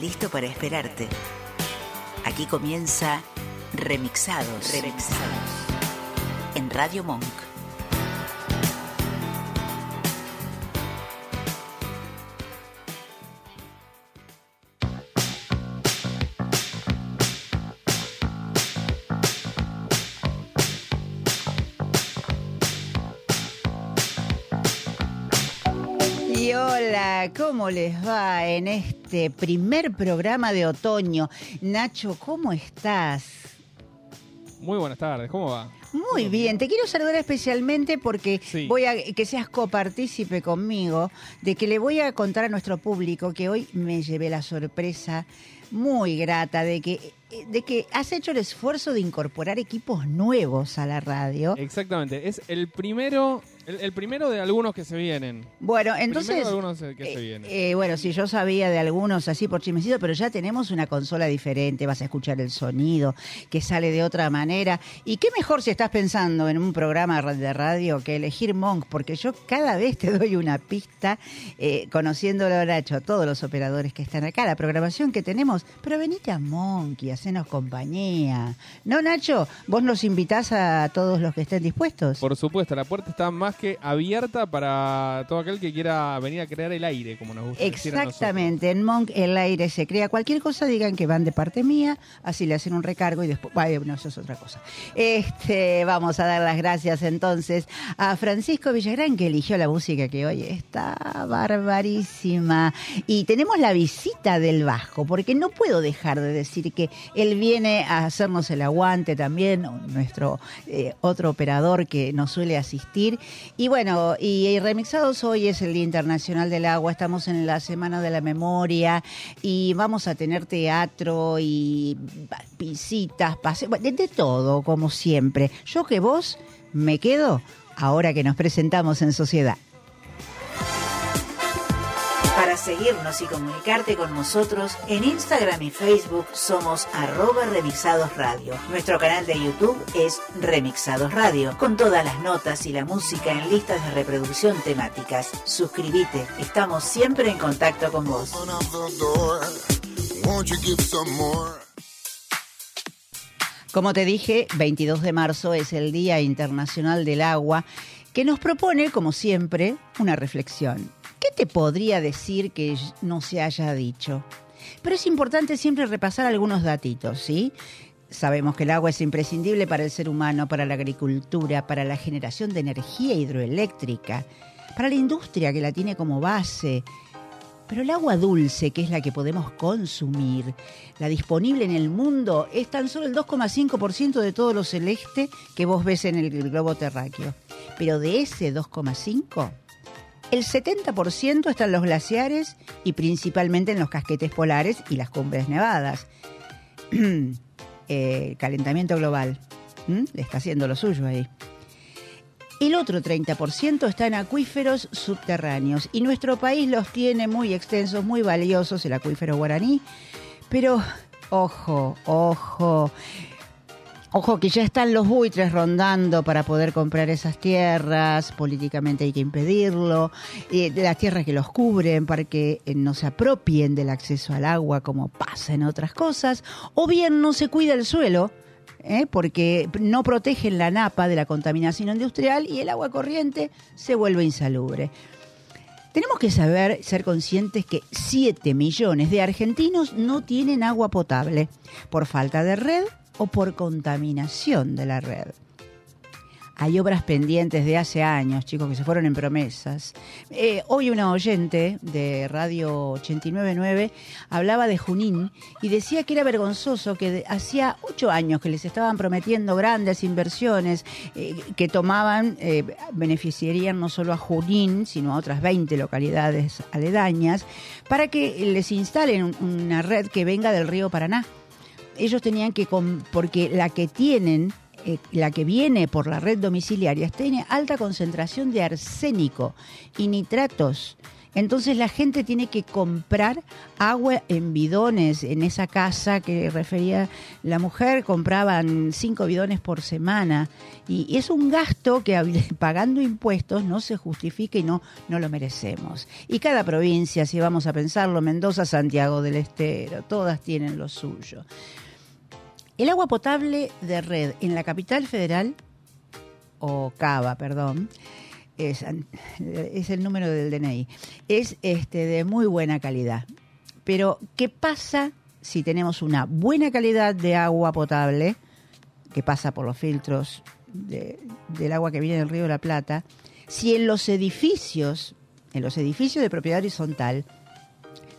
Listo para esperarte. Aquí comienza Remixados. Remixados. En Radio Monk. ¿Cómo les va en este primer programa de otoño? Nacho, ¿cómo estás? Muy buenas tardes, ¿cómo va? Muy bien, te quiero saludar especialmente porque Sí. voy a que seas copartícipe conmigo de que le voy a contar a nuestro público que hoy me llevé la sorpresa muy grata de que de que has hecho el esfuerzo de incorporar equipos nuevos a la radio. Exactamente, es el primero, el, el primero de algunos que se vienen. Bueno, Primero entonces de algunos que se Eh, vienen. eh, bueno, sí, yo sabía de algunos así por chismecito, pero ya tenemos una consola diferente, vas a escuchar el sonido que sale de otra manera. Y qué mejor si estás pensando en un programa de radio que elegir Monk, porque yo cada vez te doy una pista, eh, conociéndolo a Nacho, a todos los operadores que están acá, la programación que tenemos, pero venite a Monk y hacenos compañía. ¿No, Nacho? ¿Vos nos invitás a todos los que estén dispuestos? Por supuesto, la puerta está más que abierta para todo aquel que quiera venir a crear el aire, como nos gusta. Exactamente, en Monk el aire se crea. Cualquier cosa digan que van de parte mía, así le hacen un recargo y después, bueno, no, eso es otra cosa. Este, vamos a dar las gracias entonces a Francisco Villagrán que eligió la música que hoy está barbarísima. Y tenemos la visita del Vasco, porque no puedo dejar de decir que él viene a hacernos el aguante también, nuestro eh, otro operador que nos suele asistir. Y bueno, y, Remixados hoy es el Día Internacional del Agua, estamos en la Semana de la Memoria y vamos a tener teatro y visitas, paseos, de, de todo, como siempre. Yo que vos me quedo ahora que nos presentamos en sociedad. Para seguirnos y comunicarte con nosotros, en Instagram y Facebook somos arroba Remixados Radio. Nuestro canal de YouTube es Remixados Radio, con todas las notas y la música en listas de reproducción temáticas. Suscríbete, estamos siempre en contacto con vos. Como te dije, 22 de marzo es el Día Internacional del Agua, que nos propone, como siempre, una reflexión. ¿Qué te podría decir que no se haya dicho? Pero es importante siempre repasar algunos datitos, ¿sí? Sabemos que el agua es imprescindible para el ser humano, para la agricultura, para la generación de energía hidroeléctrica, para la industria que la tiene como base, pero el agua dulce, que es la que podemos consumir, la disponible en el mundo, es tan solo el 2,5% de todo lo celeste que vos ves en el globo terráqueo. Pero de ese 2,5%, el 70% está en los glaciares y principalmente en los casquetes polares y las cumbres nevadas. Eh, calentamiento global. Le está haciendo lo suyo ahí. El otro 30% está en acuíferos subterráneos y nuestro país los tiene muy extensos, muy valiosos, el acuífero guaraní. Pero, ojo, ojo, ojo que ya están los buitres rondando para poder comprar esas tierras, políticamente hay que impedirlo, de las tierras que los cubren para que eh, no se apropien del acceso al agua como pasa en otras cosas, o bien no se cuida el suelo ¿eh? porque no protegen la napa de la contaminación industrial y el agua corriente se vuelve insalubre. Tenemos que saber, ser conscientes que 7 millones de argentinos no tienen agua potable por falta de red o por contaminación de la red. Hay obras pendientes de hace años, chicos, que se fueron en promesas. Eh, hoy una oyente de Radio 899 hablaba de Junín y decía que era vergonzoso que hacía ocho años que les estaban prometiendo grandes inversiones eh, que tomaban, eh, beneficiarían no solo a Junín, sino a otras 20 localidades aledañas, para que les instalen un- una red que venga del río Paraná ellos tenían que, porque la que tienen, eh, la que viene por la red domiciliaria, tiene alta concentración de arsénico y nitratos. Entonces la gente tiene que comprar agua en bidones en esa casa que refería la mujer, compraban cinco bidones por semana y es un gasto que pagando impuestos no se justifica y no, no lo merecemos. Y cada provincia, si vamos a pensarlo, Mendoza, Santiago del Estero, todas tienen lo suyo. El agua potable de red en la capital federal, o Cava, perdón, es, el número del DNI, es este, de muy buena calidad. Pero, ¿qué pasa si tenemos una buena calidad de agua potable, que pasa por los filtros de- del agua que viene del río de la Plata, si en los edificios, en los edificios de propiedad horizontal,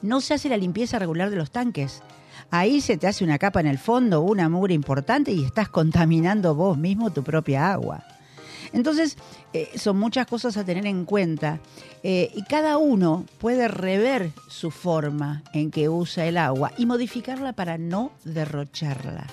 no se hace la limpieza regular de los tanques? Ahí se te hace una capa en el fondo, una mugre importante y estás contaminando vos mismo tu propia agua. Entonces, eh, son muchas cosas a tener en cuenta eh, y cada uno puede rever su forma en que usa el agua y modificarla para no derrocharla.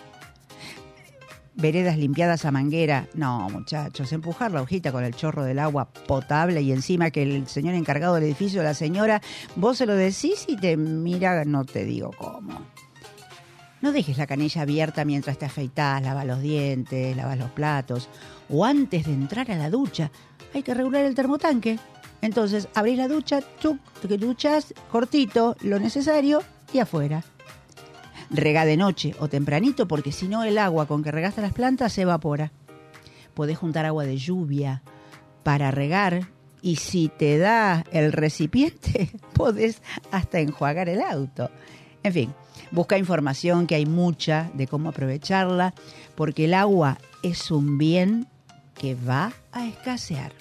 Veredas limpiadas a manguera, no muchachos, empujar la hojita con el chorro del agua potable y encima que el señor encargado del edificio, la señora, vos se lo decís y te mira, no te digo cómo. No dejes la canilla abierta mientras te afeitas, lavas los dientes, lavas los platos o antes de entrar a la ducha. Hay que regular el termotanque. Entonces, abrís la ducha, chuc, te duchas cortito, lo necesario y afuera. Regá de noche o tempranito porque si no el agua con que regaste las plantas se evapora. Podés juntar agua de lluvia para regar y si te da el recipiente podés hasta enjuagar el auto. En fin, busca información que hay mucha de cómo aprovecharla porque el agua es un bien que va a escasear.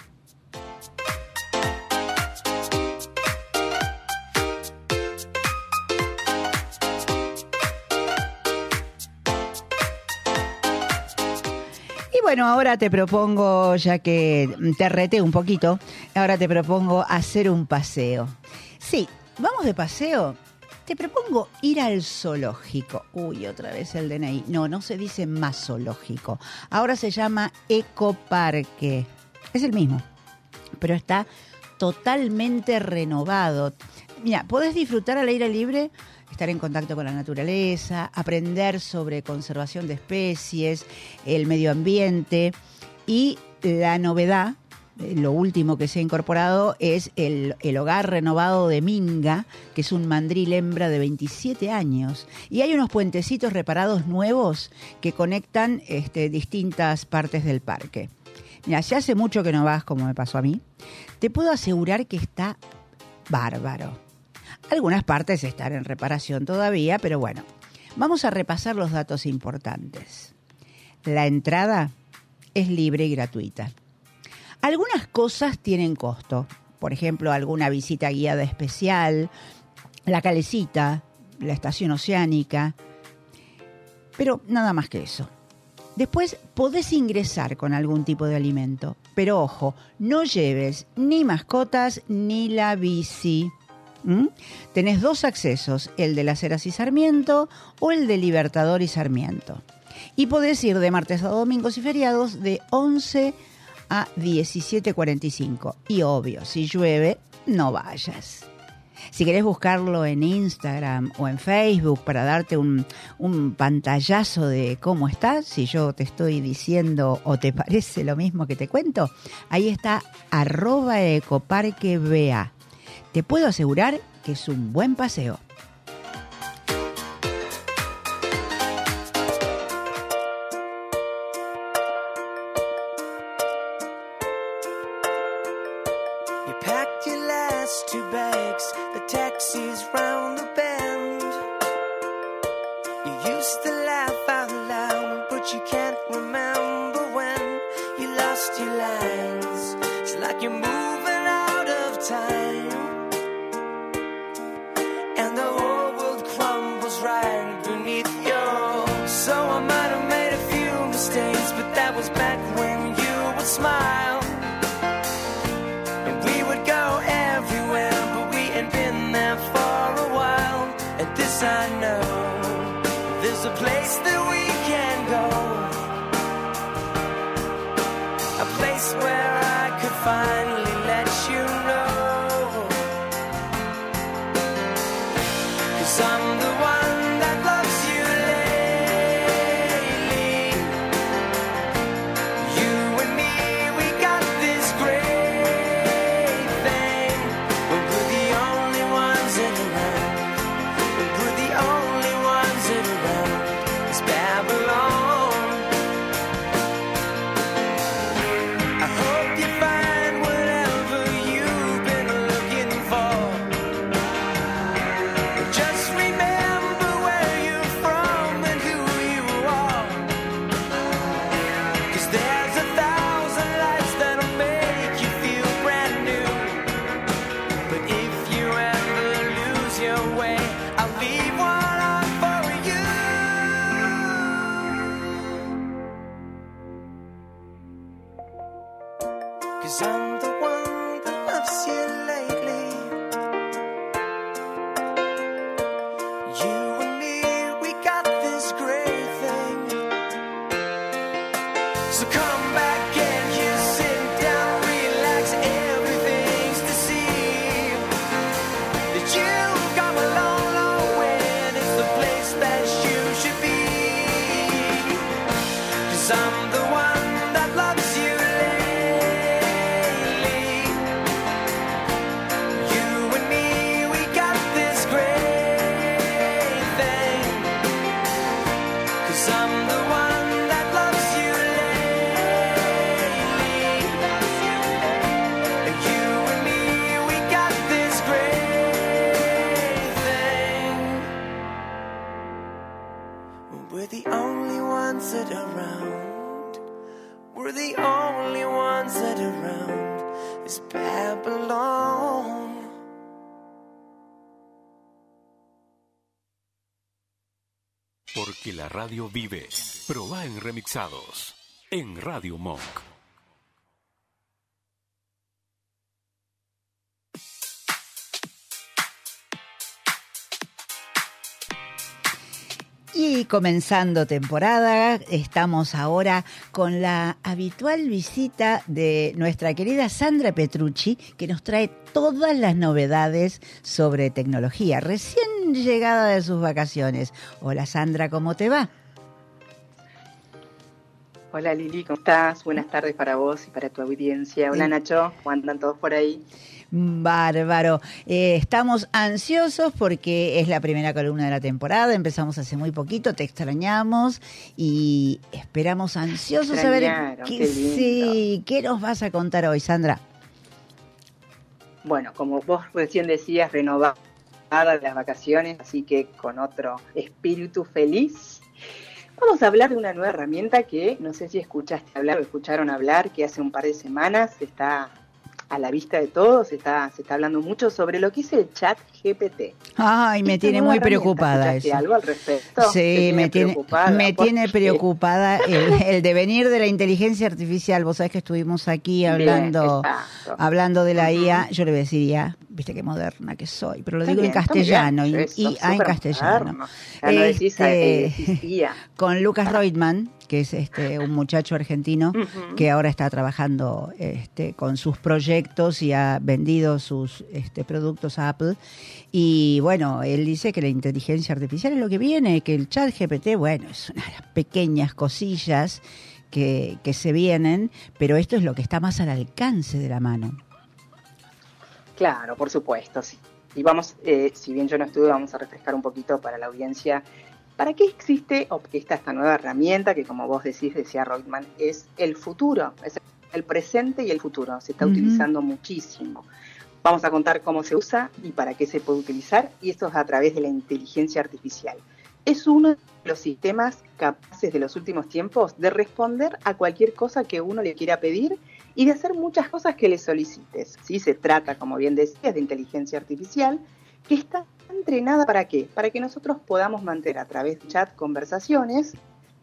Y bueno, ahora te propongo, ya que te reté un poquito, ahora te propongo hacer un paseo. Sí, vamos de paseo. Te propongo ir al zoológico. Uy, otra vez el DNI. No, no se dice más zoológico. Ahora se llama ecoparque. Es el mismo, pero está totalmente renovado. Mira, podés disfrutar al aire libre, estar en contacto con la naturaleza, aprender sobre conservación de especies, el medio ambiente y la novedad, lo último que se ha incorporado es el, el hogar renovado de Minga, que es un mandril hembra de 27 años. Y hay unos puentecitos reparados nuevos que conectan este, distintas partes del parque. Mira, si hace mucho que no vas, como me pasó a mí, te puedo asegurar que está bárbaro. Algunas partes están en reparación todavía, pero bueno, vamos a repasar los datos importantes. La entrada es libre y gratuita. Algunas cosas tienen costo, por ejemplo, alguna visita guiada especial, la calecita, la estación oceánica, pero nada más que eso. Después podés ingresar con algún tipo de alimento, pero ojo, no lleves ni mascotas ni la bici. ¿Mm? Tenés dos accesos, el de las Heras y Sarmiento o el de Libertador y Sarmiento. Y podés ir de martes a domingos y feriados de 11 a 17.45. Y obvio, si llueve, no vayas. Si querés buscarlo en Instagram o en Facebook para darte un, un pantallazo de cómo está, si yo te estoy diciendo o te parece lo mismo que te cuento, ahí está arroba ecoparqueba. Te puedo asegurar que es un buen paseo. To laugh out loud, but you can't Vive. Proba en remixados. En Radio Monk. Y comenzando temporada, estamos ahora con la habitual visita de nuestra querida Sandra Petrucci, que nos trae todas las novedades sobre tecnología, recién llegada de sus vacaciones. Hola Sandra, ¿cómo te va? Hola Lili, ¿cómo estás? Buenas tardes para vos y para tu audiencia. Hola. Nacho, ¿cómo andan todos por ahí? Bárbaro. Eh, estamos ansiosos porque es la primera columna de la temporada. Empezamos hace muy poquito, te extrañamos y esperamos ansiosos saber Extrañaron, qué, qué sí, qué nos vas a contar hoy, Sandra. Bueno, como vos recién decías, renovada de las vacaciones, así que con otro espíritu feliz. Vamos a hablar de una nueva herramienta que no sé si escuchaste hablar o escucharon hablar, que hace un par de semanas está a la vista de todos, está, se está hablando mucho sobre lo que es el chat GPT. Ay, me tiene muy preocupada ¿escuchaste eso. algo al respecto? ¿Te Sí, me tiene, preocupada? me ¿Por tiene preocupada el, el devenir de la inteligencia artificial. Vos sabés que estuvimos aquí hablando, Bien, hablando de la. IA. Yo le voy a decir IA, viste qué moderna que soy, pero lo digo en bien, castellano, bien. y- IA en castellano. moderno. Ya no decís, Este, eh, IA. con Lucas Reutemann, que es este un muchacho argentino que ahora está trabajando este, con sus proyectos y ha vendido sus este, productos a Apple. Y bueno, él dice que la inteligencia artificial es lo que viene, que el chat GPT, bueno, es una de las pequeñas cosillas que, que se vienen, pero esto es lo que está más al alcance de la mano. Claro, por supuesto, sí. Y vamos, eh, si bien yo no estuve, vamos a refrescar un poquito para la audiencia. ¿Para qué existe o qué está esta nueva herramienta que, como vos decís, decía Reutemann, es el futuro, es el presente y el futuro? Se está utilizando muchísimo. Vamos a contar cómo se usa y para qué se puede utilizar, y esto es a través de la inteligencia artificial. Es uno de los sistemas capaces de los últimos tiempos de responder a cualquier cosa que uno le quiera pedir y de hacer muchas cosas que le solicites. ¿sí? Se trata, como bien decías, de inteligencia artificial que está entrenada para qué? Para que nosotros podamos mantener a través de chat conversaciones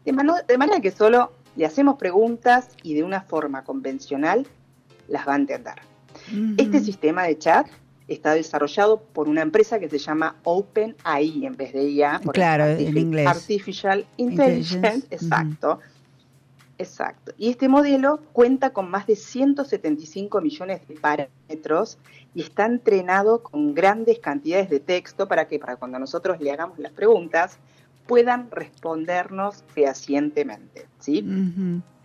de, mano- de manera que solo le hacemos preguntas y de una forma convencional las va a entender. Este sistema de chat está desarrollado por una empresa que se llama OpenAI en vez de IA. por Claro, en inglés. Artificial Intelligence, Intelligence, exacto. Exacto. Y este modelo cuenta con más de 175 millones de parámetros y está entrenado con grandes cantidades de texto para que para cuando nosotros le hagamos las preguntas puedan respondernos fehacientemente, ¿sí?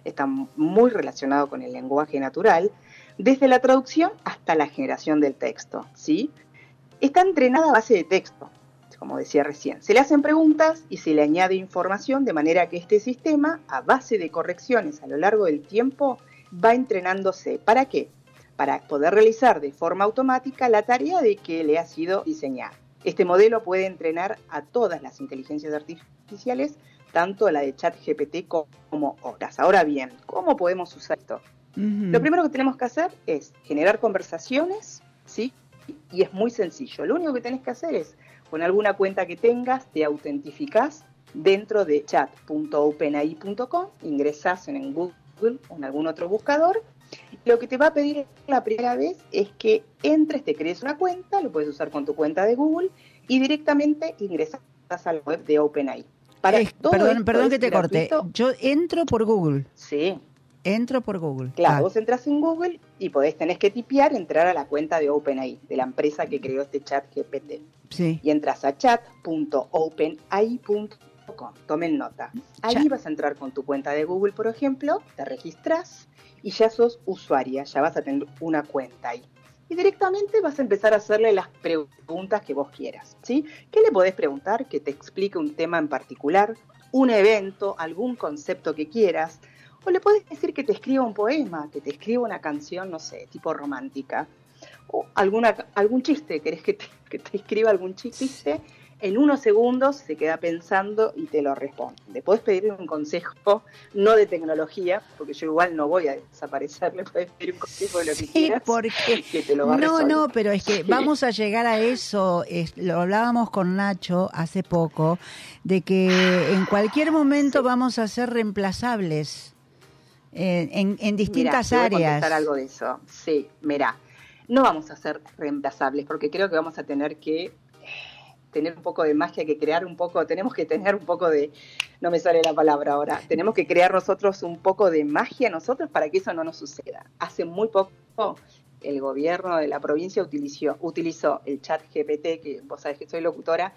Está muy relacionado con el lenguaje natural, desde la traducción hasta la generación del texto, ¿sí? Está entrenada a base de texto, como decía recién. Se le hacen preguntas y se le añade información de manera que este sistema, a base de correcciones a lo largo del tiempo, va entrenándose. ¿Para qué? Para poder realizar de forma automática la tarea de que le ha sido diseñada. Este modelo puede entrenar a todas las inteligencias artificiales, tanto la de ChatGPT como otras. Ahora bien, ¿cómo podemos usar esto? Lo primero que tenemos que hacer es generar conversaciones, ¿sí? Y es muy sencillo. Lo único que tenés que hacer es, con alguna cuenta que tengas, te autentificás dentro de chat.openai.com, ingresás en Google o en algún otro buscador. Lo que te va a pedir la primera vez es que entres, te crees una cuenta, lo puedes usar con tu cuenta de Google y directamente ingresas a la web de OpenAI. Para Es- todo perdón, perdón que te corte. gratuito. Yo entro por Google. Sí, Entro por Google. Claro, Ah, vos entras en Google y podés, tenés que tipear, entrar a la cuenta de OpenAI, de la empresa que creó este chat GPT. sí. Y entras a chat.openai.com. Tomen nota. Ahí Chat. vas a entrar con tu cuenta de Google, por ejemplo, te registras y ya sos usuaria, ya vas a tener una cuenta ahí. Y directamente vas a empezar a hacerle las preguntas que vos quieras, ¿sí? ¿Qué le podés preguntar? Que te explique un tema en particular, un evento, algún concepto que quieras. O le podés decir que te escriba un poema, que te escriba una canción, no sé, tipo romántica. O alguna, algún chiste, querés que te, que te escriba algún chiste. En unos segundos se queda pensando y te lo responde. Puedes pedirle un consejo, no de tecnología, porque yo igual no voy a desaparecer, le puedes pedir un consejo de lo que Sí, quieras. porque que te lo va a no, resolver. no, pero es que vamos a llegar a eso. es- lo hablábamos con Nacho hace poco, de que en cualquier momento Sí. vamos a ser reemplazables eh, en, en distintas Mirá, te voy a áreas. algo de eso. Sí, mira, no vamos a ser reemplazables porque creo que vamos a tener que eh, tener un poco de magia, que crear un poco, tenemos que tener un poco de, no me sale la palabra ahora, tenemos que crear nosotros un poco de magia nosotros para que eso no nos suceda. Hace muy poco el gobierno de la provincia utilizó, utilizó el chat GPT, que vos sabés que soy locutora,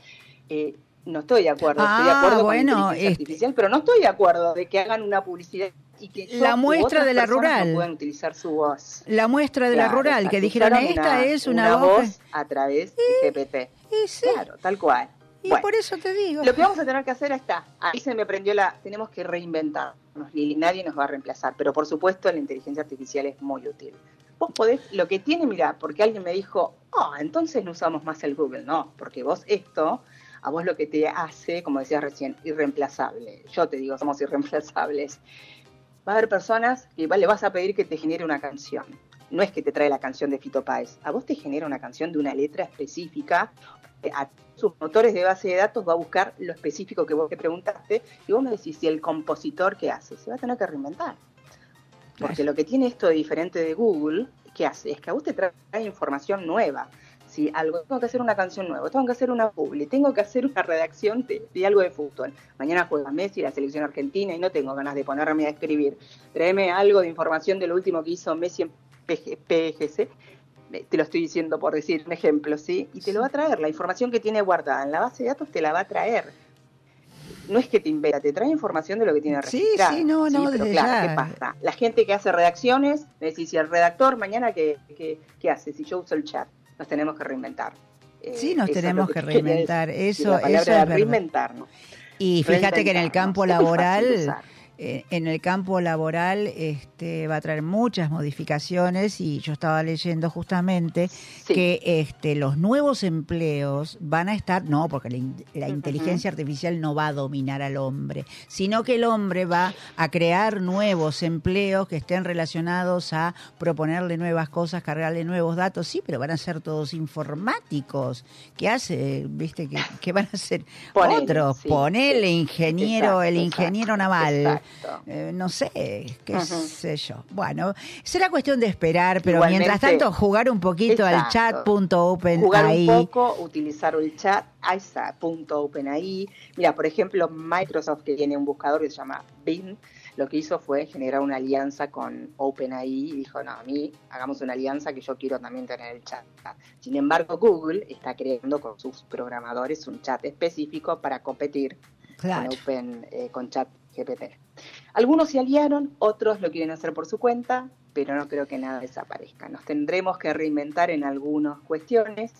eh, no estoy de acuerdo, estoy de Ah, acuerdo bueno, con la inteligencia este- artificial, pero no estoy de acuerdo de que hagan una publicidad y que La muestra de la rural. no puedan utilizar su voz. La muestra de la Claro, rural, que dijeron, esta es una, voz. a través de GPT. Y sí, Claro, tal cual. y Bueno, por eso te digo. lo que vamos a tener que hacer está, ahí se me prendió la, tenemos que reinventarnos, Lili, nadie nos va a reemplazar, pero por supuesto la inteligencia artificial es muy útil. Vos podés, lo que tiene, mira, porque alguien me dijo, ah, entonces no usamos más el Google, no, porque vos esto, a vos lo que te hace, como decías recién, irreemplazable. Yo te digo, somos irreemplazables. Va a haber personas que le vas a pedir que te genere una canción. No es que te trae la canción de Fito Páez, a vos te genera una canción de una letra específica a sus motores de base de datos va a buscar lo específico que vos te preguntaste y vos me decís si el compositor qué hace, se va a tener que reinventar. Porque lo que tiene esto de diferente de Google, ¿qué hace? Es que a vos te trae información nueva. Si algo, tengo que hacer una canción nueva, tengo que hacer una publi, tengo que hacer una redacción de, de algo de fútbol. Mañana juega Messi, la selección argentina, y no tengo ganas de ponerme a escribir. Tráeme algo de información de lo último que hizo Messi en PG PGC eh, te lo estoy diciendo por decir un ejemplo, ¿sí? Y te lo va a traer, la información que tiene guardada en la base de datos te la va a traer. No es que te inventa, te trae información de lo que tiene Sí, registrado. sí, no, no, pero desde claro, ya. ¿qué pasa? La gente que hace redacciones, me decís, si el redactor mañana, ¿qué, qué, qué hace? Si yo uso el chat, nos tenemos que reinventar. Eh, Sí, nos tenemos que quería reinventar. Eso, eso es reinventarnos. Y fíjate que en el campo laboral, en el campo laboral, este, va a traer muchas modificaciones y yo estaba leyendo justamente Sí. que este, los nuevos empleos van a estar, no, porque la, la inteligencia artificial no va a dominar al hombre, sino que el hombre va a crear nuevos empleos que estén relacionados a proponerle nuevas cosas, cargarle nuevos datos, sí, pero van a ser todos informáticos. ¿Qué hace? ¿Viste? que qué van a hacer Ponele, otros? sí. Ponele ingeniero, Exacto, el exacto, ingeniero naval. exacto. Eh, no sé, qué sé yo. Bueno, será cuestión de esperar, pero Igualmente- mientras tanto jugar un poquito al chat.open Jugar ahí. un poco, utilizar el chat, ahí. Mira, por ejemplo, Microsoft que tiene un buscador que se llama Bing, lo que hizo fue generar una alianza con OpenAI y dijo, no, a mí hagamos una alianza que yo quiero también tener el chat. Sin embargo, Google está creando con sus programadores un chat específico para competir Claro. con Open, eh, con chat GPT. Algunos se aliaron, otros lo quieren hacer por su cuenta, pero no creo que nada desaparezca. Nos tendremos que reinventar en algunas cuestiones,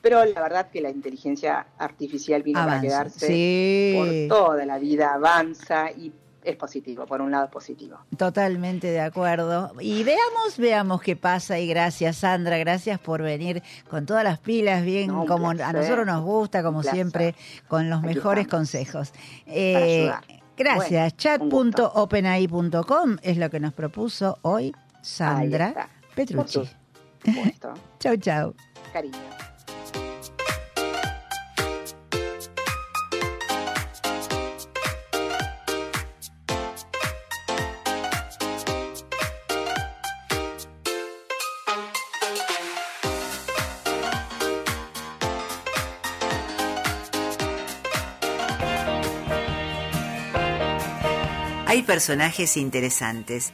pero la verdad que la inteligencia artificial vino para Avanza. quedarse Sí. por toda la vida, avanza y es positivo, por un lado es positivo. Totalmente de acuerdo. Y veamos, veamos qué pasa. Y gracias, Sandra, gracias por venir con todas las pilas, bien No, como a nosotros nos gusta, como siempre, con los Aquí mejores estamos. consejos. Eh, ayudar. Gracias. Bueno. Chat.openai.com es lo que nos propuso hoy Sandra. Petrucci. Chau, chau. Cariño. Personajes interesantes.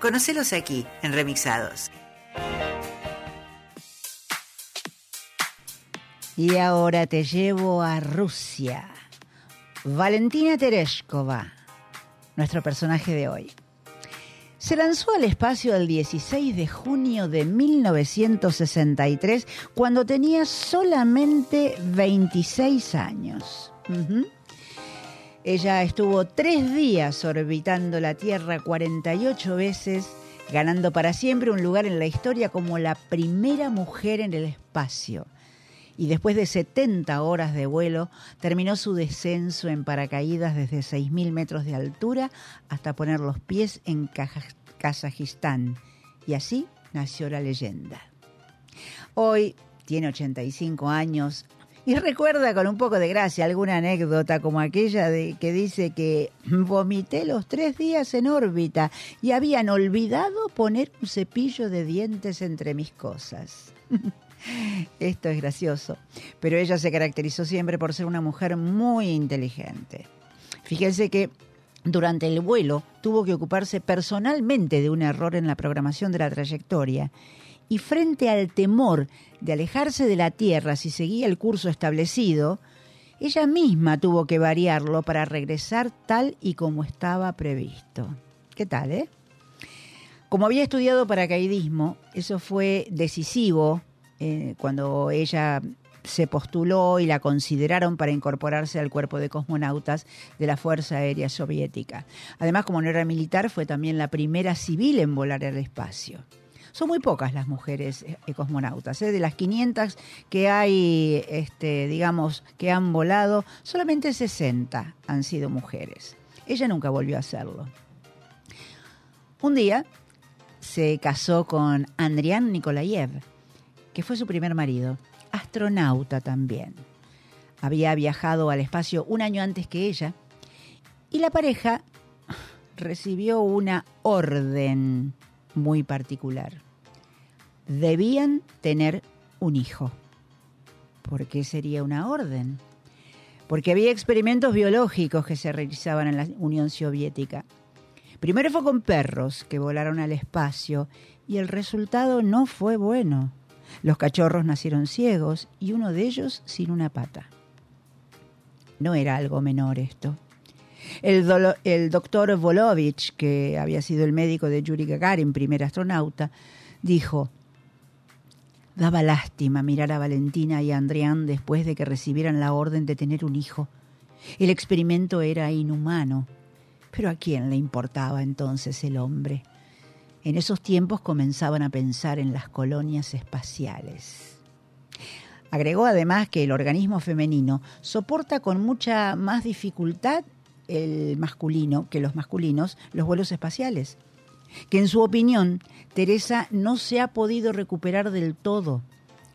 Conocelos aquí, en Remixados. Y ahora te llevo a Rusia. Valentina Tereshkova, nuestro personaje de hoy. Se lanzó al espacio el 16 de junio de 1963 cuando tenía solamente 26 años. Ella estuvo tres días orbitando la Tierra 48 veces, ganando para siempre un lugar en la historia como la primera mujer en el espacio. Y después de 70 horas de vuelo, terminó su descenso en paracaídas desde 6.000 metros de altura hasta poner los pies en Kazajistán. Y así nació la leyenda. Hoy tiene 85 años y recuerda con un poco de gracia alguna anécdota como aquella de que dice que vomité los tres días en órbita y habían olvidado poner un cepillo de dientes entre mis cosas. Esto es gracioso, pero ella se caracterizó siempre por ser una mujer muy inteligente. Fíjense que durante el vuelo tuvo que ocuparse personalmente de un error en la programación de la trayectoria y frente al temor de alejarse de la Tierra si seguía el curso establecido, ella misma tuvo que variarlo para regresar tal y como estaba previsto. ¿Qué tal, eh? Como había estudiado paracaidismo, eso fue decisivo eh, cuando ella se postuló y la consideraron para incorporarse al cuerpo de cosmonautas de la Fuerza Aérea Soviética. Además, como no era militar, fue también la primera civil en volar al espacio. Son muy pocas las mujeres eh, cosmonautas. ¿eh? De las 500 que hay, este, digamos, que han volado, solamente 60 han sido mujeres. Ella nunca volvió a hacerlo. Un día se casó con Andrián Nikolayev, que fue su primer marido, astronauta también. Había viajado al espacio un año antes que ella y la pareja recibió una orden muy particular. Debían tener un hijo. ¿Por qué sería una orden? Porque había experimentos biológicos que se realizaban en la Unión Soviética. Primero fue con perros que volaron al espacio y el resultado no fue bueno. Los cachorros nacieron ciegos y uno de ellos sin una pata. No era algo menor esto. El, doctor Volovich, que había sido el médico de Yuri Gagarin, primer astronauta, dijo, daba lástima mirar a Valentina y a Andrián después de que recibieran la orden de tener un hijo. El experimento era inhumano, pero ¿a quién le importaba entonces el hombre? En esos tiempos comenzaban a pensar en las colonias espaciales. Agregó además que el organismo femenino soporta con mucha más dificultad el masculino que los masculinos los vuelos espaciales. Que en su opinión, Teresa no se ha podido recuperar del todo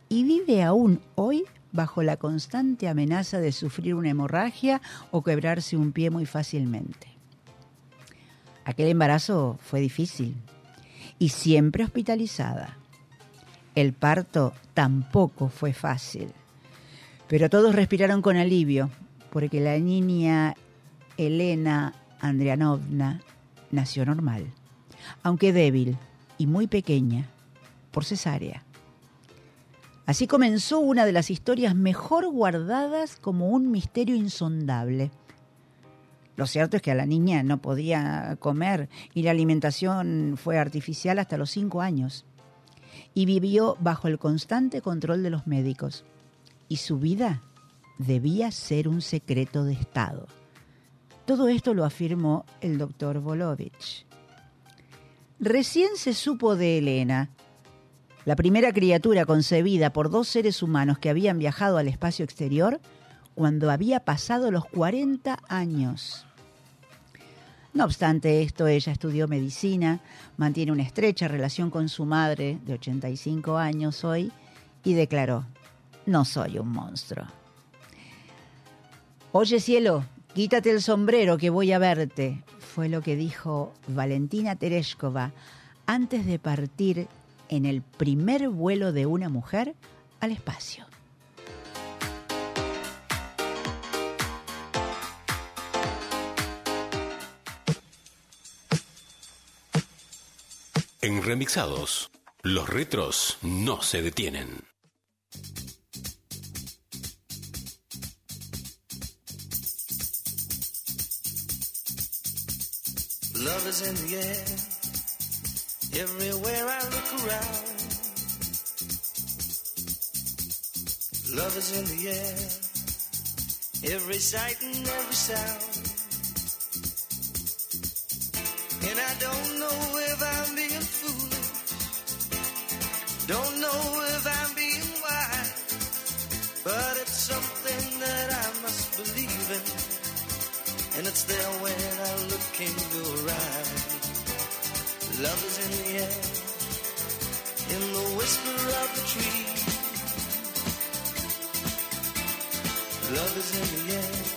y vive aún hoy bajo la constante amenaza de sufrir una hemorragia o quebrarse un pie muy fácilmente. Aquel embarazo fue difícil y siempre hospitalizada. El parto tampoco fue fácil, pero todos respiraron con alivio porque la niña Elena Andrianovna nació normal, aunque débil y muy pequeña, por cesárea. Así comenzó una de las historias mejor guardadas como un misterio insondable. Lo cierto es que a la niña no podía comer y la alimentación fue artificial hasta los cinco años. Y vivió bajo el constante control de los médicos. Y su vida debía ser un secreto de Estado. Todo esto lo afirmó el doctor Volovich. Recién se supo de Elena, la primera criatura concebida por dos seres humanos que habían viajado al espacio exterior cuando había pasado los 40 años. No obstante esto, ella estudió medicina, mantiene una estrecha relación con su madre, de 85 años hoy, y declaró, no soy un monstruo. Oye cielo, quítate el sombrero que voy a verte, fue lo que dijo Valentina Tereshkova antes de partir en el primer vuelo de una mujer al espacio. En Remixados, los retros no se detienen. Love is in the air, everywhere I look around. Love is in the air, every sight and every sound. And I don't know if I'm being foolish, don't know if I'm it's there when I look in your eyes. Love is in the air, in the whisper of the tree. Love is in the air,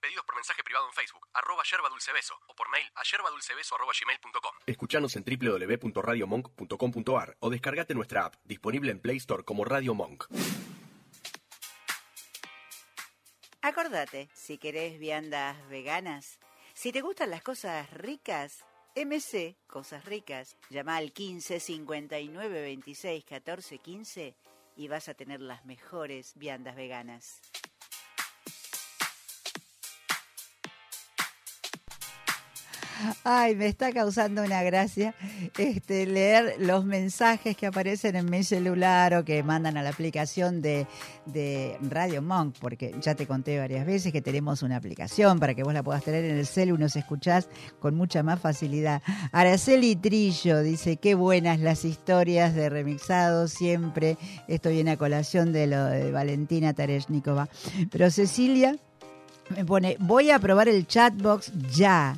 Pedidos por mensaje privado en Facebook, arroba yerba dulce beso, o por mail a yerbadulcebeso arroba gmail.com. Escuchanos en www.radiomonk.com.ar o descargate nuestra app, disponible en Play Store como Radio Monk. Acordate, si querés viandas veganas, si te gustan las cosas ricas, MC Cosas Ricas, llama al 15 59 26 14 15 y vas a tener las mejores viandas veganas. Ay, me está causando una gracia este, leer los mensajes que aparecen en mi celular o que mandan a la aplicación de, de Radio Monk, porque ya te conté varias veces que tenemos una aplicación para que vos la puedas tener en el celu nos escuchás con mucha más facilidad. Araceli Trillo dice, qué buenas las historias de remixado, siempre esto viene a colación de lo de Valentina Tereshnikova. Pero Cecilia me pone, voy a probar el chatbox ya.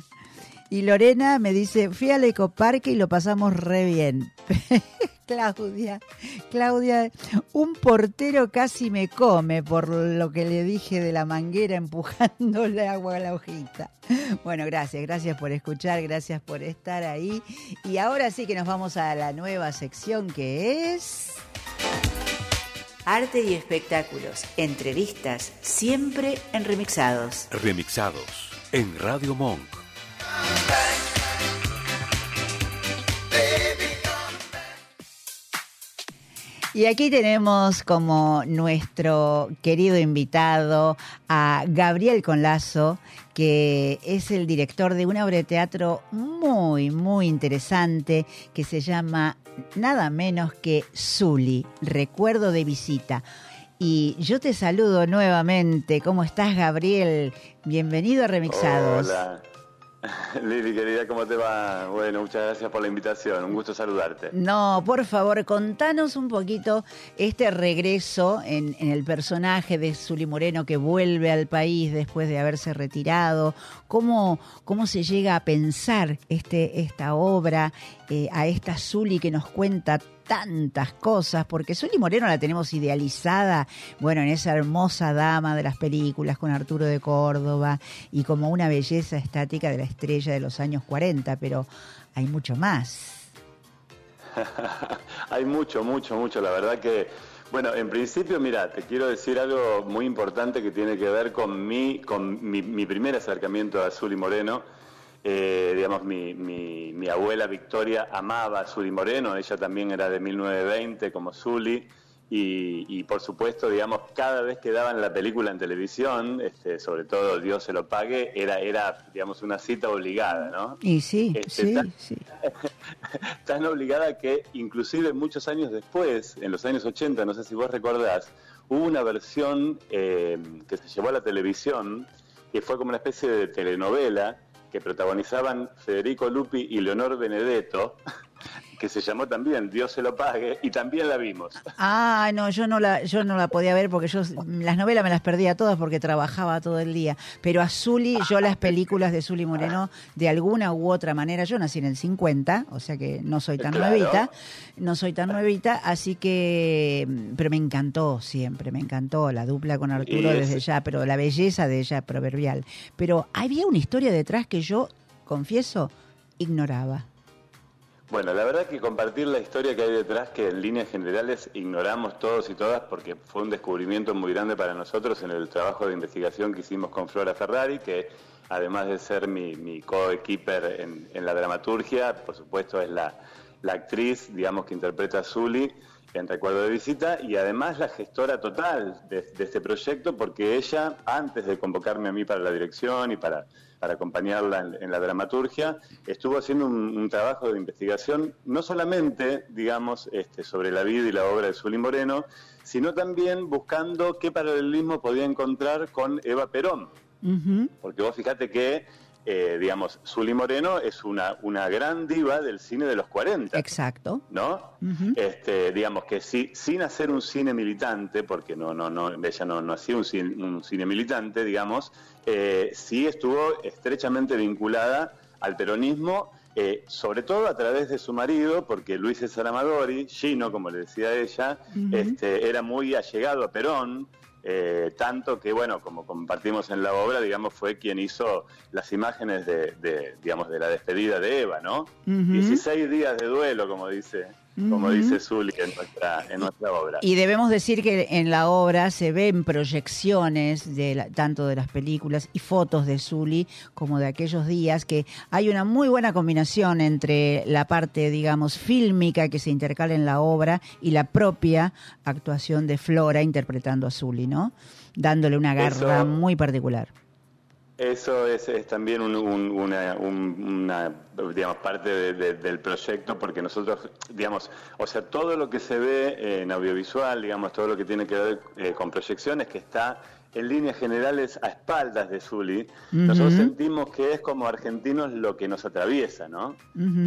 Y Lorena me dice, fui al ecoparque y lo pasamos re bien. Claudia, Claudia, un portero casi me come por lo que le dije de la manguera empujándole agua a la hojita. Bueno, gracias, gracias por escuchar, gracias por estar ahí. Y ahora sí que nos vamos a la nueva sección que es... Arte y espectáculos, entrevistas, siempre en remixados. Remixados en Radio Monk. Y aquí tenemos como nuestro querido invitado a Gabriel Conlazo, que es el director de una obra de teatro muy, muy interesante que se llama nada menos que Zuli, Recuerdo de Visita. Y yo te saludo nuevamente. ¿Cómo estás, Gabriel? Bienvenido a Remixados. Hola. Lili, querida, ¿cómo te va? Bueno, muchas gracias por la invitación. Un gusto saludarte. No, por favor, contanos un poquito este regreso en, el personaje de Zuli Moreno que vuelve al país después de haberse retirado. ¿Cómo, cómo se llega a pensar este, esta obra, eh, a esta Zuli que nos cuenta tantas cosas, porque Zuli Moreno la tenemos idealizada, bueno, en esa hermosa dama de las películas con Arturo de Córdoba y como una belleza estática de la estrella de los años 40, pero hay mucho más. Hay mucho, mucho, mucho. La verdad que, bueno, en principio, mira, te quiero decir algo muy importante que tiene que ver con mi, con mi, mi primer acercamiento a Zuli Moreno. Eh, digamos, mi, mi, mi abuela Victoria amaba a Zuli Moreno, ella también era de 1920 como Zuli. Y, y, por supuesto, digamos, cada vez que daban la película en televisión, este, sobre todo Dios se lo pague, era, era digamos, una cita obligada, ¿no? Y sí, Este, sí, tan- sí. tan obligada que inclusive muchos años después, en los años 80, no sé si vos recordás, hubo una versión eh, que se llevó a la televisión, que fue como una especie de telenovela que protagonizaban Federico Lupi y Leonor Benedetto, que se llamó también Dios se lo pague, y también la vimos. Ah, no, yo no la, yo no la podía ver porque yo las novelas me las perdía todas porque trabajaba todo el día. Pero a Zuli, yo las películas de Zuli Moreno, de alguna u otra manera, yo nací en el 50, o sea que no soy tan Claro. nuevita, no soy tan nuevita, así que, pero me encantó siempre, me encantó la dupla con Arturo desde es- ya, pero la belleza de ella proverbial. Pero había una historia detrás que yo, confieso, ignoraba. Bueno, la verdad que compartir la historia que hay detrás, que en líneas generales ignoramos todos y todas, porque fue un descubrimiento muy grande para nosotros en el trabajo de investigación que hicimos con Flora Ferrari, que además de ser mi, mi co-equiper en, en la dramaturgia, por supuesto es la, la actriz, digamos, que interpreta a Zully en Recuerdo de Visita, y además la gestora total de, de este proyecto, porque ella, antes de convocarme a mí para la dirección y para, para acompañarla en, en la dramaturgia, estuvo haciendo un, un trabajo de investigación, no solamente, digamos, este, sobre la vida y la obra de Zully Moreno, sino también buscando qué paralelismo podía encontrar con Eva Perón. Porque vos fíjate que, eh, digamos, Zully Moreno es una, una gran diva del cine de los 40. Exacto. ¿no? Este, digamos que sí, sin hacer un cine militante, porque no, no, no, ella no, no hacía un cine, un cine militante, digamos, eh, sí estuvo estrechamente vinculada al peronismo, eh, sobre todo a través de su marido, porque Luis César Amadori, Gino, como le decía ella, este, era muy allegado a Perón. Eh, tanto que, bueno, como compartimos en la obra, digamos, fue quien hizo las imágenes de, de, digamos, de la despedida de Eva, ¿no? Ujú. 16 días de duelo, como dice, como dice Zully en nuestra, en nuestra obra. Y debemos decir que en la obra se ven proyecciones de la- tanto de las películas y fotos de Zully como de aquellos días, que hay una muy buena combinación entre la parte, digamos, fílmica que se intercala en la obra y la propia actuación de Flora interpretando a Zully, ¿no? Dándole una garra Eso- muy particular. Eso es, es también un- un- una, un- una, digamos, parte de- de- del proyecto, porque nosotros, digamos, o sea, todo lo que se ve en audiovisual, digamos, todo lo que tiene que ver eh, con proyecciones, que está en líneas generales a espaldas de Zully, nosotros sentimos que es como argentinos lo que nos atraviesa, ¿no?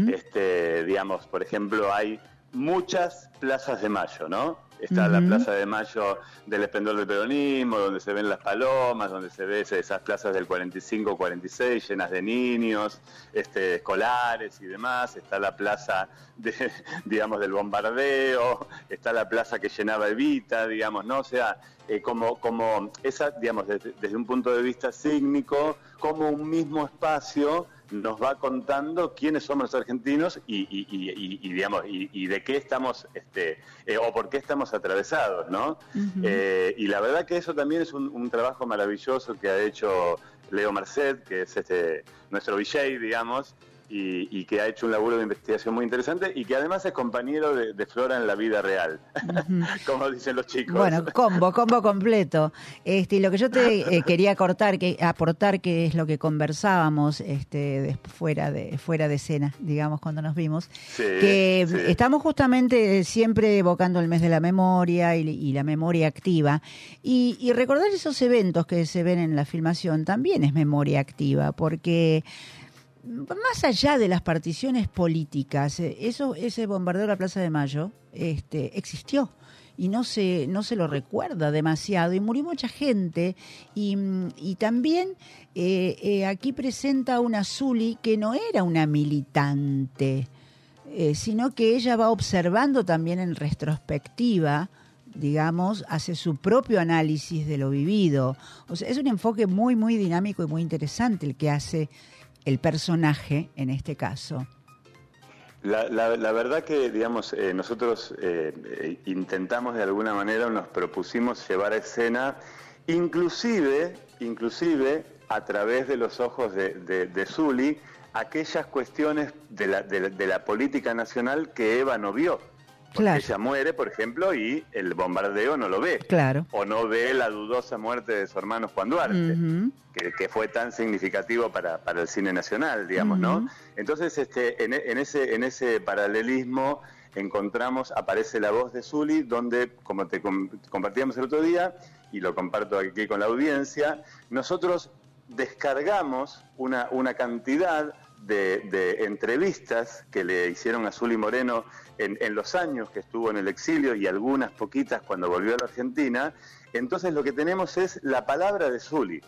Este, digamos, por ejemplo, hay muchas plazas de mayo, ¿no? Está la. Plaza de Mayo del Esplendor del Peronismo, donde se ven las palomas, donde se ve esas plazas del 45-46 llenas de niños, este, escolares y demás. Está la plaza, de, digamos, del bombardeo, está la plaza que llenaba Evita, digamos, ¿no? O sea, eh, como, como esa, digamos, desde, desde un punto de vista sígnico, como un mismo espacio nos va contando quiénes somos los argentinos y, y- y- y- digamos y, y de qué estamos este eh, o por qué estamos atravesados no Eh, y la verdad que eso también es un, un trabajo maravilloso que ha hecho Leo Merced que es este nuestro VJ digamos y, y que ha hecho un laburo de investigación muy interesante y que además es compañero de, de Flora en la vida real como dicen los chicos Bueno, combo, combo completo. Este, y lo que yo te eh, quería cortar, que aportar, que es lo que conversábamos este, des- fuera de fuera de escena, digamos, cuando nos vimos, Sí, que sí. estamos justamente siempre evocando el mes de la memoria y, y la memoria activa. Y, y recordar esos eventos que se ven en la filmación también es memoria activa, porque más allá de las particiones políticas, eh, eso, ese bombardeo de la Plaza de Mayo este, existió y no se, no se lo recuerda demasiado y murió mucha gente y, mm, y también eh, eh, aquí presenta una Zuli que no era una militante, sino que ella va observando también en retrospectiva digamos, hace su propio análisis de lo vivido. Es un enfoque muy, muy dinámico y muy interesante el que hace el personaje en este caso. La, verdad que, digamos, eh, nosotros eh, intentamos de alguna manera, nos propusimos llevar a escena, inclusive, inclusive a través de los ojos de, de, Zully, aquellas cuestiones de la- de la política nacional que Eva no vio. Porque Claro. ella muere, por ejemplo, y el bombardeo no lo ve. Claro. O no ve la dudosa muerte de su hermano Juan Duarte que, que fue tan significativo para, para el cine nacional, digamos. ¿no? Entonces, este, en, en ese, en ese paralelismo encontramos, aparece la voz de Zully, donde, como te com- compartíamos el otro día, y lo comparto aquí con la audiencia, nosotros descargamos una, una cantidad de, de entrevistas que le hicieron a Zuli Moreno en, en los años que estuvo en el exilio y algunas poquitas cuando volvió a la Argentina, entonces lo que tenemos es la palabra de Zuli.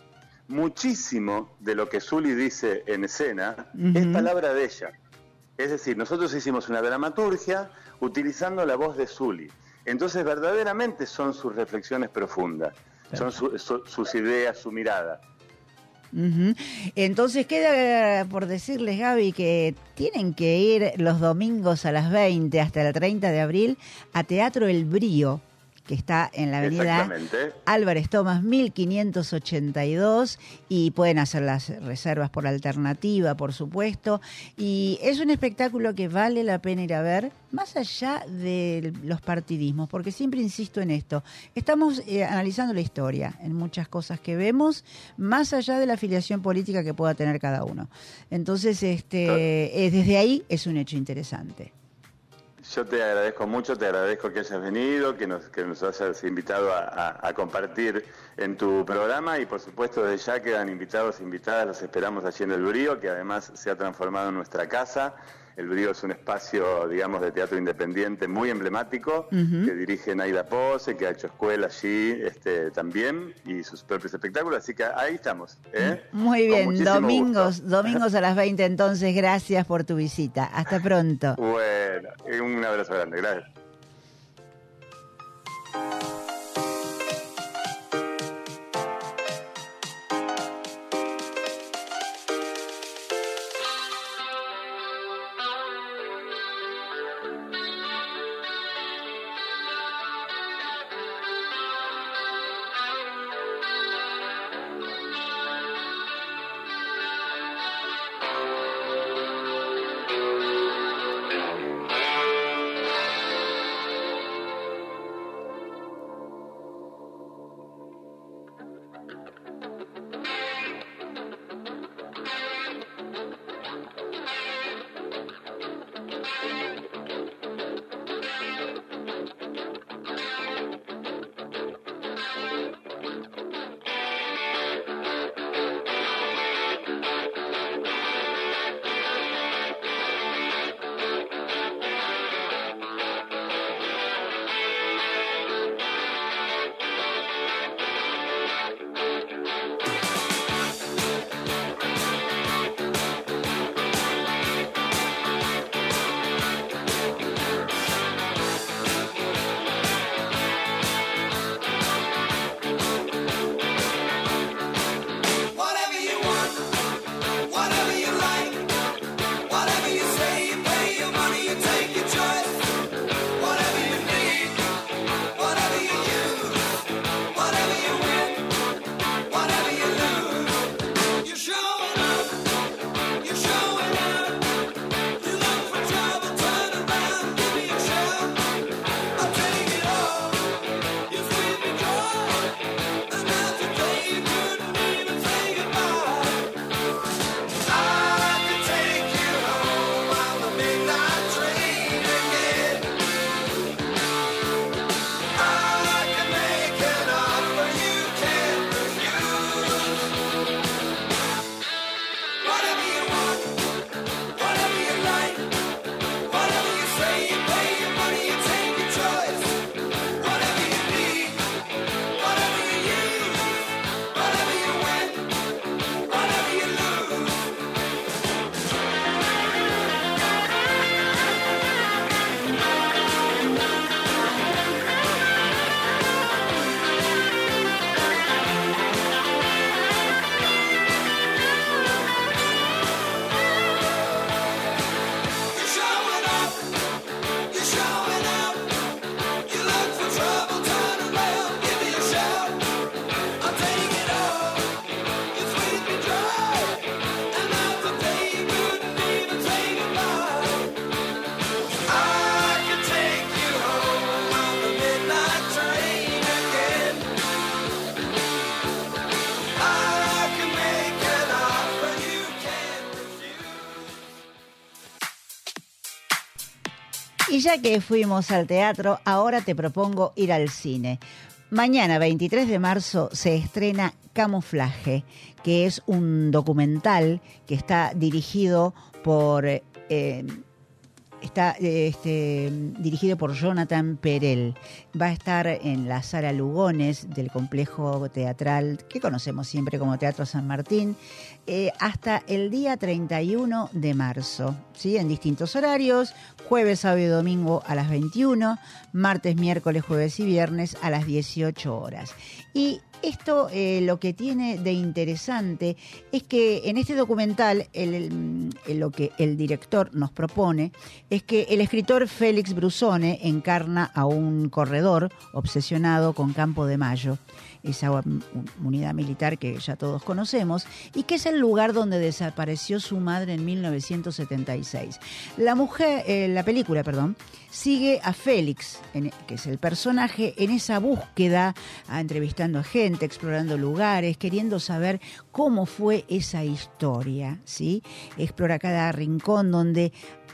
Muchísimo de lo que Zuli dice en escena es Ujú. palabra de ella. Es decir, nosotros hicimos una dramaturgia utilizando la voz de Zuli. Entonces, verdaderamente son sus reflexiones profundas, son su- su- sus ideas, su mirada. Entonces queda por decirles, Gaby, que tienen que ir los domingos a las 20 hasta el 30 de abril a Teatro El Brío, que está en la avenida. Álvarez Tomás 1582 y pueden hacer las reservas por alternativa, por supuesto. Y es un espectáculo que vale la pena ir a ver, más allá de los partidismos, porque siempre insisto en esto. Estamos eh, analizando la historia en muchas cosas que vemos, más allá de la afiliación política que pueda tener cada uno. Entonces, este, eh, desde ahí es un hecho interesante. Yo te agradezco mucho, te agradezco que hayas venido, que nos, que nos hayas invitado a, compartir en tu programa y por supuesto desde ya quedan invitados invitadas, los esperamos allí en el Brío, que además se ha transformado en nuestra casa. El Brío es un espacio, digamos, de teatro independiente muy emblemático, Ujú. que dirige Naida Pose, que ha hecho escuela allí este, también y sus propios espectáculos, así que ahí estamos. ¿eh? Muy bien, domingos, gusto. domingos a las 20 entonces, gracias por tu visita. Hasta pronto. Bueno, un abrazo grande, gracias. Que fuimos al teatro, ahora te propongo ir al cine. Mañana, 23 de marzo, se estrena Camuflaje, que es un documental que está dirigido por... eh, Está eh, este, dirigido por Jonathan Perel. Va a estar en la sala Lugones del complejo teatral que conocemos siempre como Teatro San Martín eh, hasta el día 31 de marzo, ¿sí? en distintos horarios, jueves, sábado y domingo a las 21, martes, miércoles, jueves y viernes a las 18 horas. Y esto eh, lo que tiene de interesante es que en este documental lo que el director nos propone es que el escritor Félix Brusone encarna a un corredor obsesionado con Campo de Mayo, esa unidad militar que ya todos conocemos, y que es el lugar donde desapareció su madre en 1976. La mujer, eh, la película, perdón, sigue a Félix, en- que es el personaje, en esa búsqueda, entrevistando a gente, explorando lugares, queriendo saber cómo fue esa historia, ¿sí? Explora cada rincón donde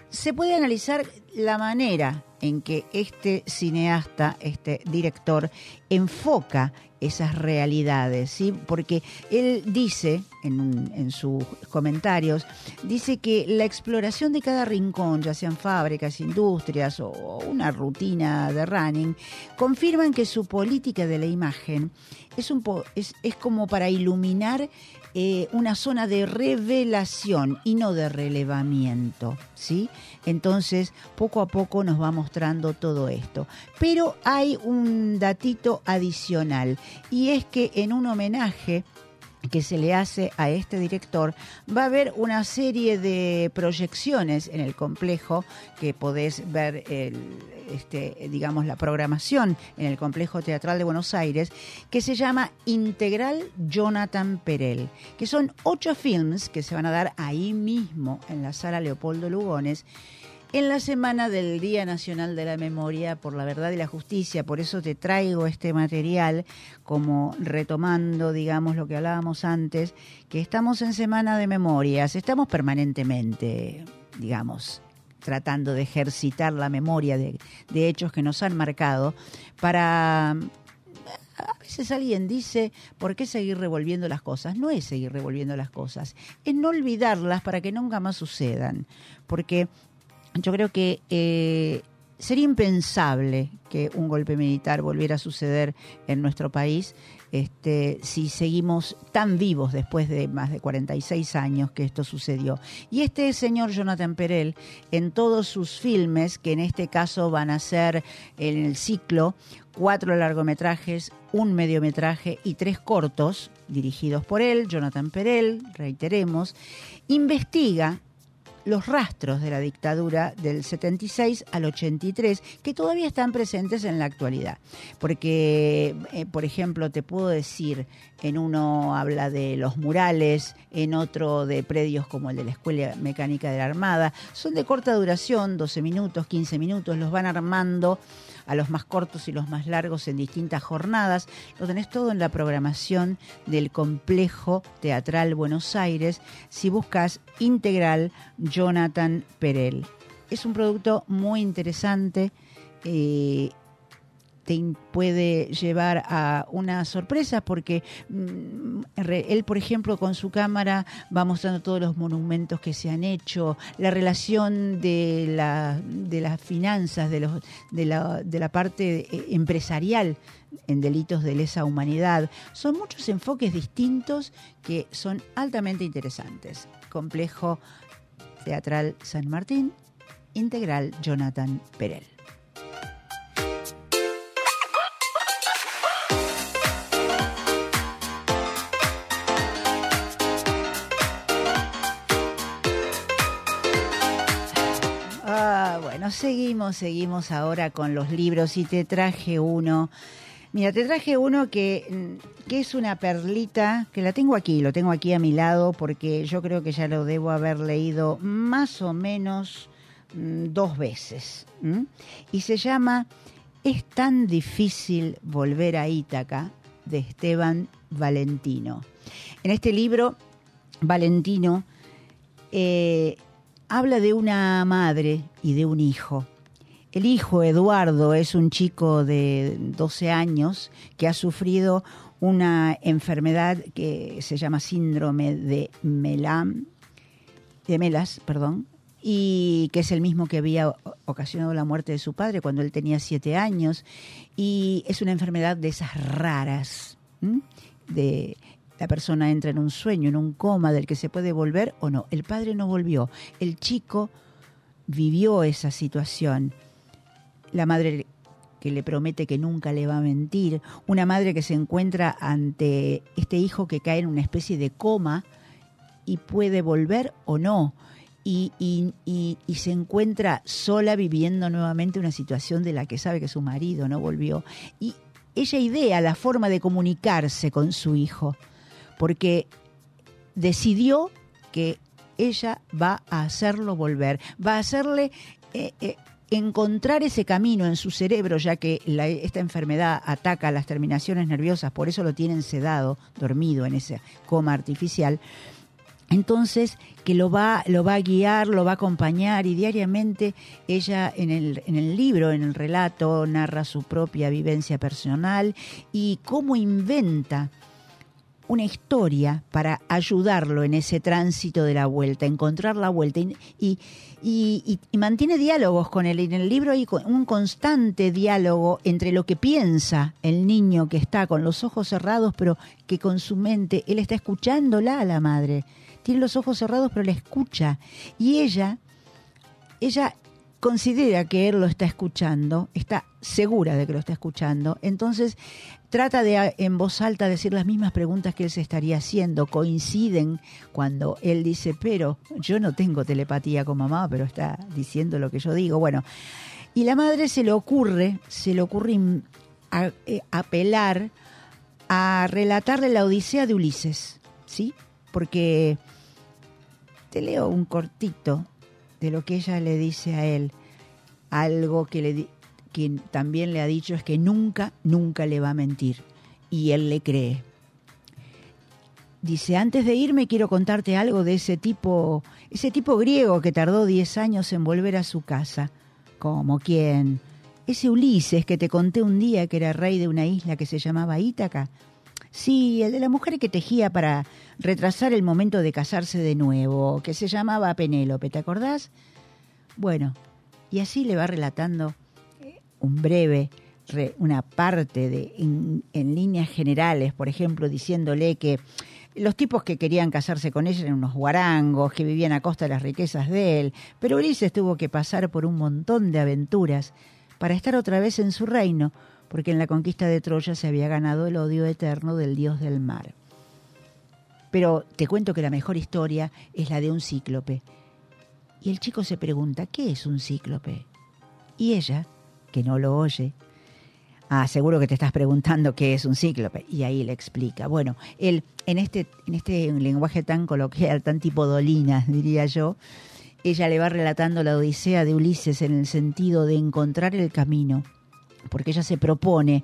se puede analizar la manera en que este cineasta, este director, enfoca esas realidades, ¿sí? Porque él dice, en, en sus comentarios, dice que la exploración de cada rincón, ya sean fábricas, industrias o una rutina de running, confirman que su política de la imagen es, un es, es como para iluminar eh, una zona de revelación y no de relevamiento, ¿sí? Entonces, poco a poco nos va mostrando todo esto. Pero hay un datito adicional y es que en un homenaje que se le hace a este director, va a haber una serie de proyecciones en el complejo que podés ver el, este, digamos, la programación en el complejo teatral de Buenos Aires, que se llama Integral Jonathan Perel, que son ocho films que se van a dar ahí mismo en la sala Leopoldo Lugones en la semana del Día Nacional de la Memoria por la Verdad y la Justicia. Por eso te traigo este material como retomando, digamos, lo que hablábamos antes, que estamos en Semana de Memorias, estamos permanentemente, digamos, tratando de ejercitar la memoria de, hechos que nos han marcado para a veces alguien dice, ¿por qué seguir revolviendo las cosas? No es seguir revolviendo las cosas, es no olvidarlas para que nunca más sucedan. Porque yo creo que eh, sería impensable que un golpe militar volviera a suceder en nuestro país este, si seguimos tan vivos después de más de 46 años que esto sucedió. Y este señor Jonathan Perel, en todos sus filmes, que en este caso van a ser en el ciclo cuatro largometrajes, un mediometraje y tres cortos, dirigidos por él, Jonathan Perel, reiteremos, investiga los rastros de la dictadura del 76 al 83 que todavía están presentes en la actualidad. Porque, eh, por ejemplo, te puedo decir, en uno habla de los murales, en otro de predios como el de la Escuela Mecánica de la Armada. Son de corta duración, 12 minutos, 15 minutos, los van armando a los más cortos y los más largos en distintas jornadas. Lo tenés todo en la programación del Complejo Teatral Buenos Aires si buscas integral Jonathan Perel. Es un producto muy interesante. eh, puede llevar a una sorpresa porque mm, él, por ejemplo, con su cámara va mostrando todos los monumentos que se han hecho, la relación de, la, de las finanzas, de, los, de, la, de la parte eh, empresarial en delitos de lesa humanidad. Son muchos enfoques distintos que son altamente interesantes. Complejo Teatral San Martín, integral Jonathan Perel. Bueno, seguimos, seguimos ahora con los libros y te traje uno. Mira, te traje uno que, mm, que es una perlita, que la tengo aquí, lo tengo aquí a mi lado porque yo creo que ya lo debo haber leído más o menos mm, dos veces. Y se llama Es tan difícil volver a Ítaca de Esteban Valentino. En este libro, Valentino eh, habla de una madre y de un hijo. El hijo, Eduardo, es un chico de 12 años que ha sufrido una enfermedad que se llama síndrome de Melam, de Melas, perdón, y que es el mismo que había ocasionado la muerte de su padre cuando él tenía siete años, y es una enfermedad de esas raras, de la persona entra en un sueño, en un coma del que se puede volver o no. El padre no volvió, el chico vivió esa situación. La madre que le promete que nunca le va a mentir, una madre que se encuentra ante este hijo que cae en una especie de coma y puede volver o no. Y, se encuentra sola viviendo nuevamente una situación de la que sabe que su marido no volvió. Y ella idea la forma de comunicarse con su hijo, porque decidió que ella va a hacerlo volver, va a hacerle eh, eh, encontrar ese camino en su cerebro, ya que esta enfermedad ataca las terminaciones nerviosas, por eso lo tienen sedado, dormido en ese coma artificial. Entonces, que lo va, lo va a guiar, lo va a acompañar y diariamente ella en el, en el libro, en el relato, narra su propia vivencia personal y cómo inventa una historia para ayudarlo en ese tránsito de la vuelta, encontrar la vuelta y, mantiene diálogos con él. En el libro hay un constante diálogo entre lo que piensa el niño que está con los ojos cerrados, pero que con su mente él está escuchándola a la madre. Tiene los ojos cerrados, pero la escucha. Y ella, ella considera que él lo está escuchando, está segura de que lo está escuchando, entonces trata de a- en voz alta decir las mismas preguntas que él se estaría haciendo, coinciden cuando él dice, pero yo no tengo telepatía con mamá, pero está diciendo lo que yo digo. Bueno, y la madre se le ocurre, se le ocurre eh, apelar a relatarle la Odisea de Ulises, ¿sí? Porque te leo un cortito de lo que ella le dice a él. Algo que, le, que también le ha dicho es que nunca, nunca le va a mentir. Y él le cree. Dice, antes de irme quiero contarte algo de ese tipo, ese tipo griego que tardó 10 años en volver a su casa. ¿Como quién? Ese Ulises que te conté un día que era rey de una isla que se llamaba Ítaca. Sí, el de la mujer que tejía para retrasar el momento de casarse de nuevo, que se llamaba Penélope, ¿te acordás? Bueno, y así le va relatando un breve, re- una parte de, en, en líneas generales, por ejemplo, diciéndole que los tipos que querían casarse con ella eran unos guarangos, que vivían a costa de las riquezas de él, pero Ulises tuvo que pasar por un montón de aventuras para estar otra vez en su reino, porque en la conquista de Troya se había ganado el odio eterno del dios del mar. Pero te cuento que la mejor historia es la de un cíclope. Y el chico se pregunta, ¿qué es un cíclope? Y ella, que no lo oye, ah, seguro que te estás preguntando qué es un cíclope. Y ahí le explica. Bueno, él, en este, en este lenguaje tan coloquial, tan tipo Dolina, diría yo, ella le va relatando la Odisea de Ulises en el sentido de encontrar el camino, porque ella se propone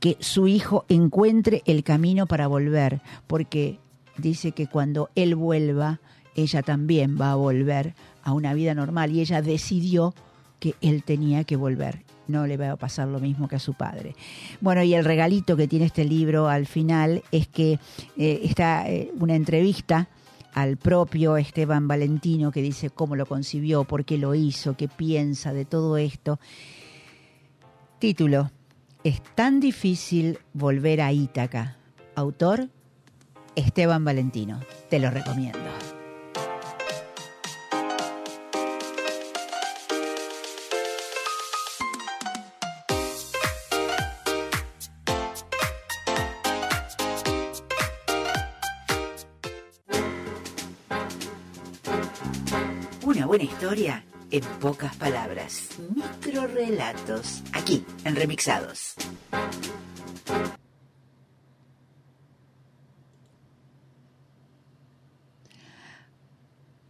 que su hijo encuentre el camino para volver, porque dice que cuando él vuelva, ella también va a volver a una vida normal y ella decidió que él tenía que volver. No le va a pasar lo mismo que a su padre. Bueno, y el regalito que tiene este libro al final es que eh, está eh, una entrevista al propio Esteban Valentino que dice cómo lo concibió, por qué lo hizo, qué piensa de todo esto. Título, Es tan difícil volver a Ítaca. Autor, Esteban Valentino. Te lo recomiendo. En pocas palabras. Microrelatos. Aquí, en Remixados.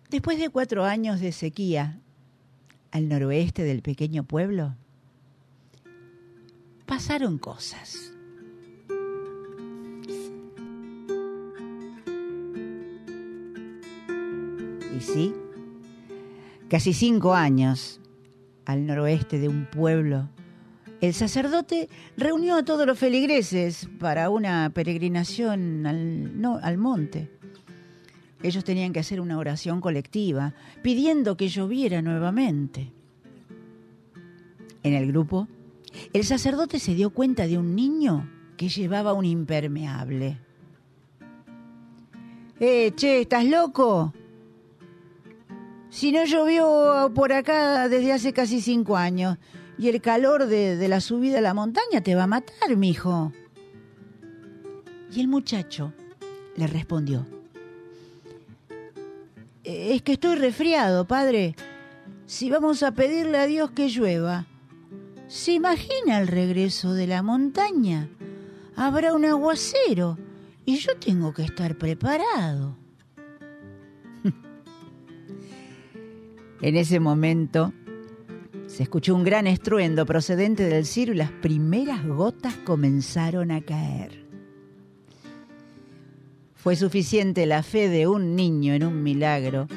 Después de cuatro años de sequía al noroeste del pequeño pueblo, pasaron cosas. Y sí, casi cinco años al noroeste de un pueblo El sacerdote reunió a todos los feligreses para una peregrinación al, no, al monte. Ellos tenían que hacer una oración colectiva, pidiendo que lloviera nuevamente. En el grupo, el sacerdote se dio cuenta de un niño que llevaba un impermeable. Eh, che, ¿estás loco? Si no llovió por acá desde hace casi cinco años y el calor de, la subida a la montaña te va a matar, mijo. Y el muchacho le respondió: "Eh, Es que estoy resfriado, padre. Si vamos a pedirle a Dios que llueva, ¿se imagina el regreso de la montaña? Habrá un aguacero y yo tengo que estar preparado. En ese momento se escuchó un gran estruendo procedente del cielo y las primeras gotas comenzaron a caer. Fue suficiente la fe de un niño en un milagro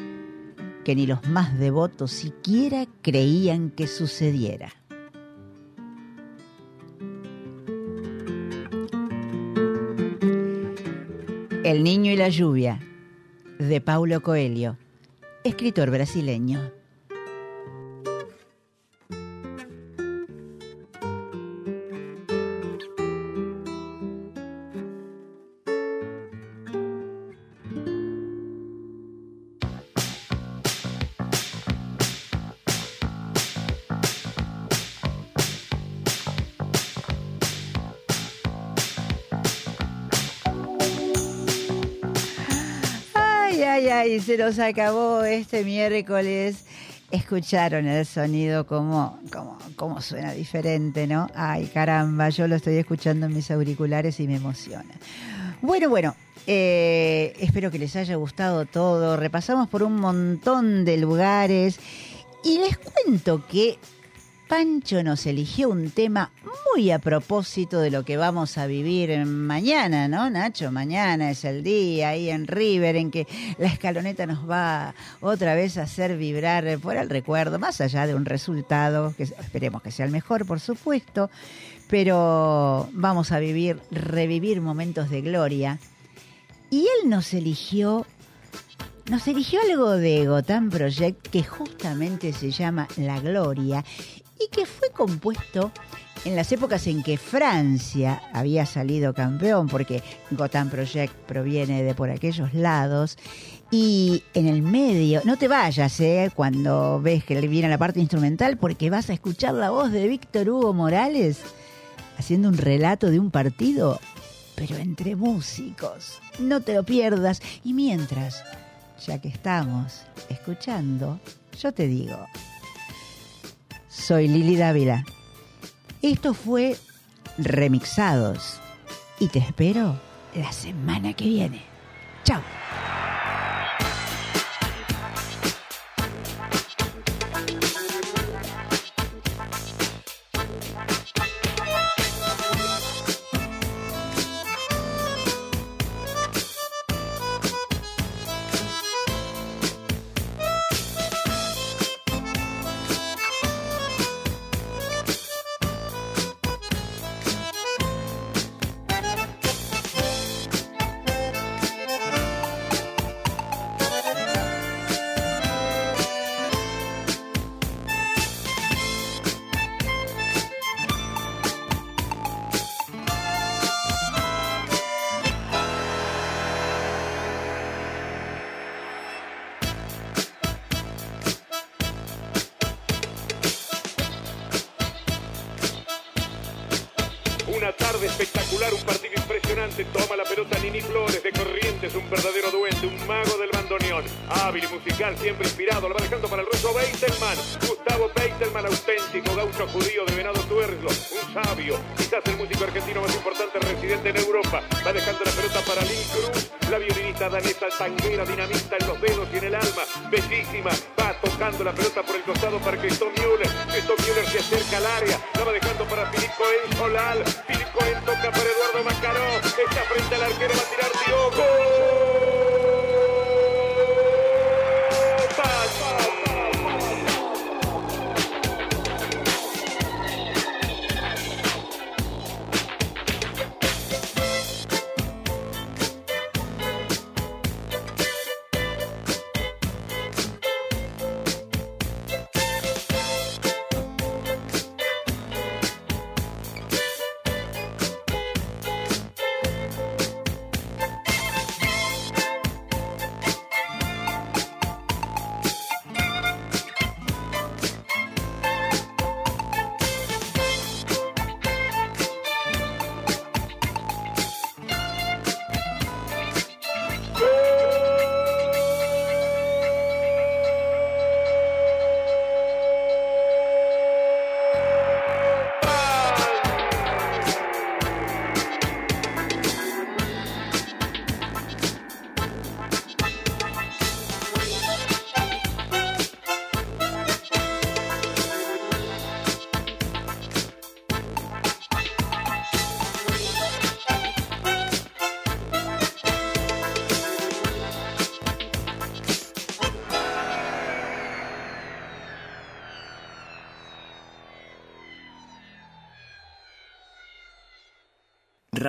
que ni los más devotos siquiera creían que sucediera. El niño y la lluvia, de Paulo Coelho, escritor brasileño. Se nos acabó este miércoles. Escucharon el sonido como, como, como suena diferente, ¿no? Ay, caramba, yo lo estoy escuchando en mis auriculares y me emociona. Bueno, bueno, eh, espero que les haya gustado todo. Repasamos por un montón de lugares y les cuento que Pancho nos eligió un tema muy a propósito de lo que vamos a vivir mañana, ¿no, Nacho? Mañana es el día ahí en River en que la escaloneta nos va otra vez a hacer vibrar por el recuerdo, más allá de un resultado que esperemos que sea el mejor, por supuesto, pero vamos a vivir, revivir momentos de gloria. Y él nos eligió nos eligió algo de Gotham Project que justamente se llama La Gloria y que fue compuesto en las épocas en que Francia había salido campeón, porque Gotham Project proviene de por aquellos lados. Y en el medio, no te vayas eh, cuando ves que viene la parte instrumental, porque vas a escuchar la voz de Víctor Hugo Morales haciendo un relato de un partido, pero entre músicos. No te lo pierdas. Y mientras, ya que estamos escuchando, yo te digo, soy Lili Dávila. Esto fue Remixados y te espero la semana que viene. Chao. Judío de Venado Tuerlo. Un sabio, quizás el músico argentino más importante residente en Europa. Va dejando la pelota para Lynn Cruz, la violinista danesa tanguera, dinamita en los dedos y en el alma. Bellísima, va tocando la pelota por el costado para Christoph Müller. Christoph Müller se acerca al área, la va dejando para Filipe Cohen Solal. Filipe Cohen toca para Eduardo Macaró. Está frente al arquero, va a tirar Diogo.